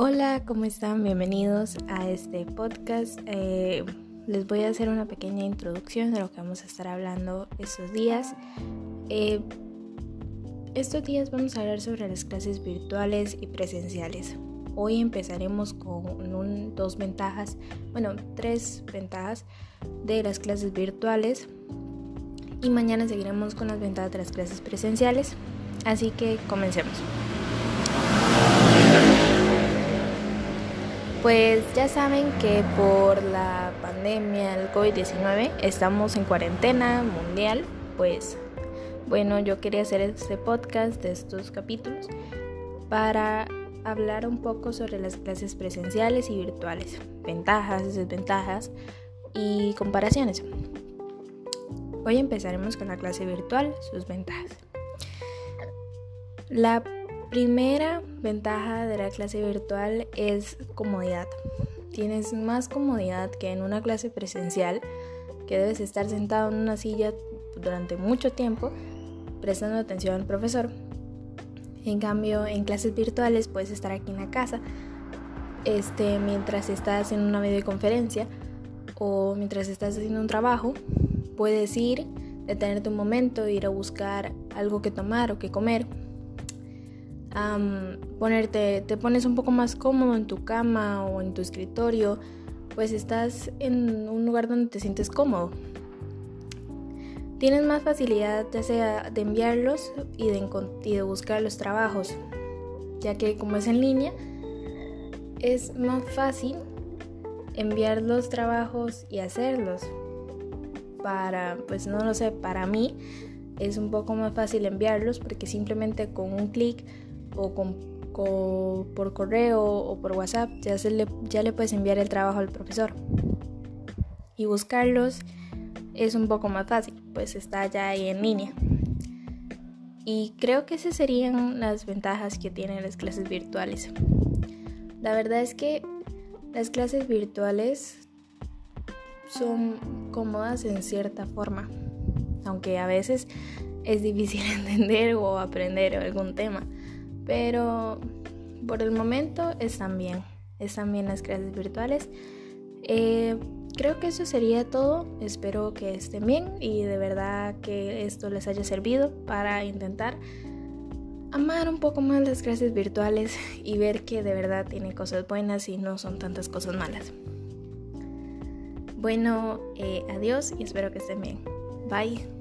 Hola, ¿cómo están? Bienvenidos a este podcast. Eh, les voy a hacer una pequeña introducción de lo que vamos a estar hablando estos días. Eh, estos días vamos a hablar sobre las clases virtuales y presenciales. Hoy empezaremos con dos ventajas, bueno, tres ventajas de las clases virtuales y mañana seguiremos con las ventajas de las clases presenciales. Así que comencemos. Pues ya saben que por la pandemia del COVID-19 estamos en cuarentena mundial. Pues bueno, yo quería hacer este podcast de estos capítulos para hablar un poco sobre las clases presenciales y virtuales, ventajas, desventajas y comparaciones. Hoy empezaremos con la clase virtual, sus ventajas. La Primera ventaja de la clase virtual es comodidad. Tienes más comodidad que en una clase presencial, que debes estar sentado en una silla durante mucho tiempo prestando atención al profesor. En cambio, en clases virtuales puedes estar aquí en la casa, este, mientras estás en una videoconferencia o mientras estás haciendo un trabajo, puedes ir, detenerte un momento, ir a buscar algo que tomar o que comer ponerte, te pones un poco más cómodo en tu cama o en tu escritorio, pues estás en un lugar donde te sientes cómodo. Tienes más facilidad ya sea de enviarlos y de, buscar los trabajos, ya que como es en línea, es más fácil enviar los trabajos y hacerlos. Para, pues no lo sé, para mí es un poco más fácil enviarlos porque simplemente con un clic o con, por correo o por WhatsApp, ya, le, ya le puedes enviar el trabajo al profesor. Y buscarlos es un poco más fácil, pues está ya ahí en línea. Y creo que esas serían las ventajas que tienen las clases virtuales. La verdad es que las clases virtuales son cómodas en cierta forma, aunque a veces es difícil entender o aprender algún tema. Pero por el momento están bien, están bien las clases virtuales. Eh, creo que eso sería todo. Espero que estén bien y de verdad que esto les haya servido para intentar amar un poco más las clases virtuales y ver que de verdad tienen cosas buenas y no son tantas cosas malas. Bueno, eh, adiós y espero que estén bien. Bye.